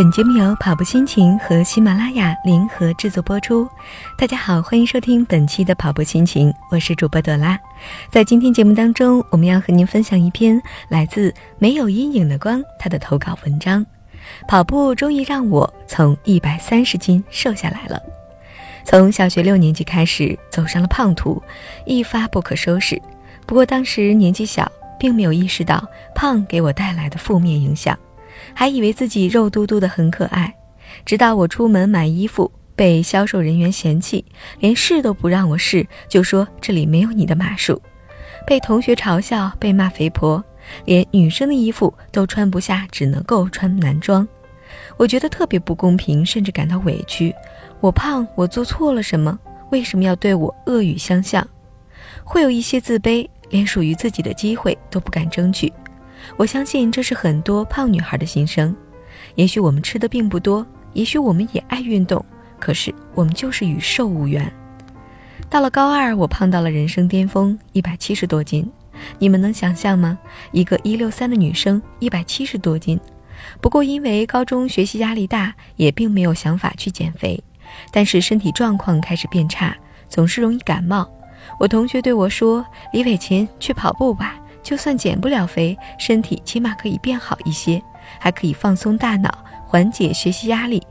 本节目由跑步心情和喜马拉雅联合制作播出。大家好，欢迎收听本期的跑步心情，我是主播朵拉。在今天节目当中，我们要和您分享一篇来自没有阴影的光他的投稿文章。跑步终于让我从一百三十斤瘦下来了。从小学六年级开始走上了胖途，一发不可收拾。不过当时年纪小，并没有意识到胖给我带来的负面影响。还以为自己肉嘟嘟的很可爱，直到我出门买衣服被销售人员嫌弃，连试都不让我试，就说这里没有你的码数；被同学嘲笑，被骂肥婆，连女生的衣服都穿不下，只能够穿男装。我觉得特别不公平，甚至感到委屈。我胖，我做错了什么？为什么要对我恶语相向？会有一些自卑，连属于自己的机会都不敢争取。我相信这是很多胖女孩的心声。也许我们吃的并不多，也许我们也爱运动，可是我们就是与瘦无缘。到了高二，我胖到了人生巅峰，一百七十多斤。你们能想象吗？一个一六三的女生，一百七十多斤。不过因为高中学习压力大，也并没有想法去减肥。但是身体状况开始变差，总是容易感冒。我同学对我说：“李伟琴，去跑步吧。”就算减不了肥，身体起码可以变好一些，还可以放松大脑，缓解学习压力。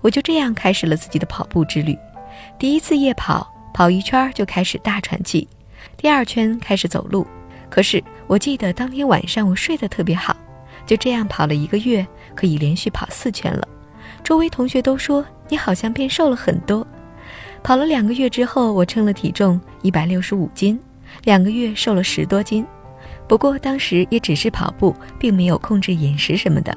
我就这样开始了自己的跑步之旅。第一次夜跑，跑一圈就开始大喘气；第二圈开始走路。可是我记得当天晚上我睡得特别好。就这样跑了一个月，可以连续跑四圈了。周围同学都说你好像变瘦了很多。跑了两个月之后，我称了体重，一百六十五斤，两个月瘦了十多斤。不过当时也只是跑步，并没有控制饮食什么的。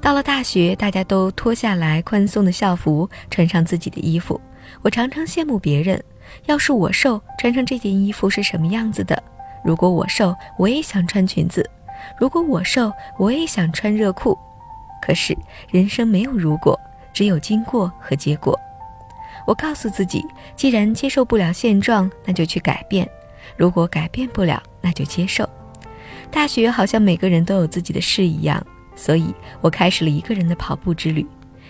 到了大学，大家都脱下来宽松的校服，穿上自己的衣服。我常常羡慕别人，要是我瘦，穿上这件衣服是什么样子的？如果我瘦，我也想穿裙子；如果我瘦，我也想穿热裤。可是人生没有如果，只有经过和结果。我告诉自己，既然接受不了现状，那就去改变；如果改变不了，那就接受。大学好像每个人都有自己的事一样，所以我开始了一个人的跑步之旅，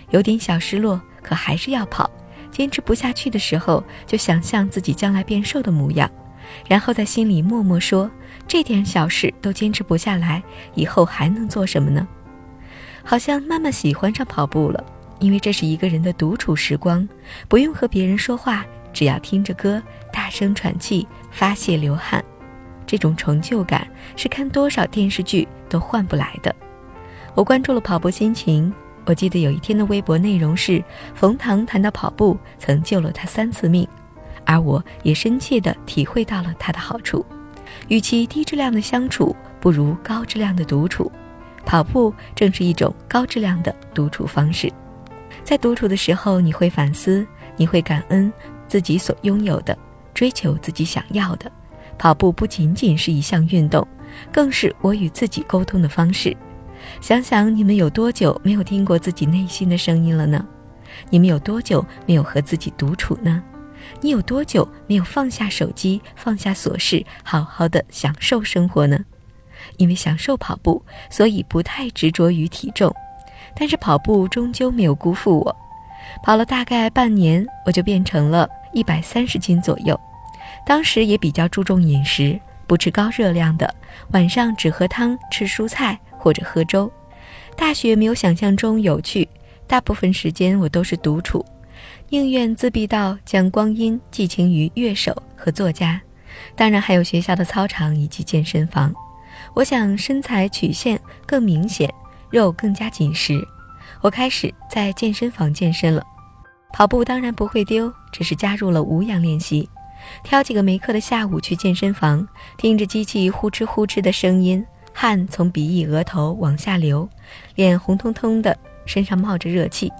有点小失落，可还是要跑。坚持不下去的时候，就想象自己将来变瘦的模样，然后在心里默默说：这点小事都坚持不下来，以后还能做什么呢？好像慢慢喜欢上跑步了，因为这是一个人的独处时光，不用和别人说话，只要听着歌，大声喘气，发泄流汗。这种成就感是看多少电视剧都换不来的。我关注了跑步心情，我记得有一天的微博内容是：冯唐谈到跑步曾救了他三次命，而我也深切地体会到了它的好处。与其低质量的相处，不如高质量的独处。跑步正是一种高质量的独处方式。在独处的时候，你会反思，你会感恩自己所拥有的，追求自己想要的。跑步不仅仅是一项运动，更是我与自己沟通的方式。想想你们有多久没有听过自己内心的声音了呢？你们有多久没有和自己独处呢？你有多久没有放下手机、放下琐事，好好的享受生活呢？因为享受跑步，所以不太执着于体重。但是跑步终究没有辜负我，跑了大概半年，我就变成了一百三十斤左右。当时也比较注重饮食，不吃高热量的，晚上只喝汤、吃蔬菜或者喝粥。大学没有想象中有趣，大部分时间我都是独处，宁愿自闭到将光阴寄情于乐手和作家，当然还有学校的操场以及健身房。我想身材曲线更明显，肉更加紧实，我开始在健身房健身了。跑步当然不会丢，只是加入了无氧练习。挑几个没课的下午去健身房，听着机器呼哧呼哧的声音，汗从鼻翼、额头往下流，脸红彤彤的，身上冒着热气。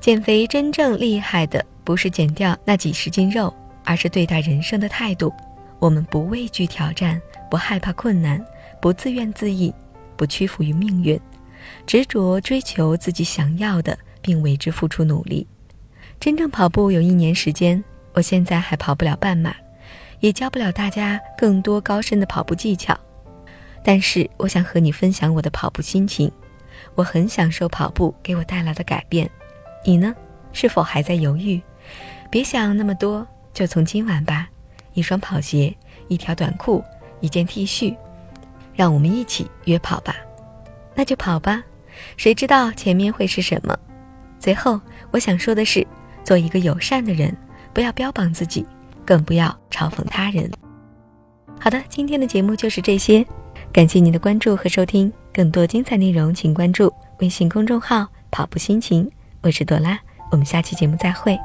减肥真正厉害的不是减掉那几十斤肉，而是对待人生的态度。我们不畏惧挑战，不害怕困难，不自怨自艾，不屈服于命运，执着追求自己想要的，并为之付出努力。真正跑步有一年时间。我现在还跑不了半马，也教不了大家更多高深的跑步技巧，但是我想和你分享我的跑步心情。我很享受跑步给我带来的改变。你呢？是否还在犹豫？别想那么多，就从今晚吧。一双跑鞋，一条短裤，一件 T 恤，让我们一起约跑吧。那就跑吧，谁知道前面会是什么？最后，我想说的是，做一个友善的人，不要标榜自己，更不要嘲讽他人。好的，今天的节目就是这些，感谢您的关注和收听。更多精彩内容，请关注微信公众号“跑步心情”。我是朵拉，我们下期节目再会。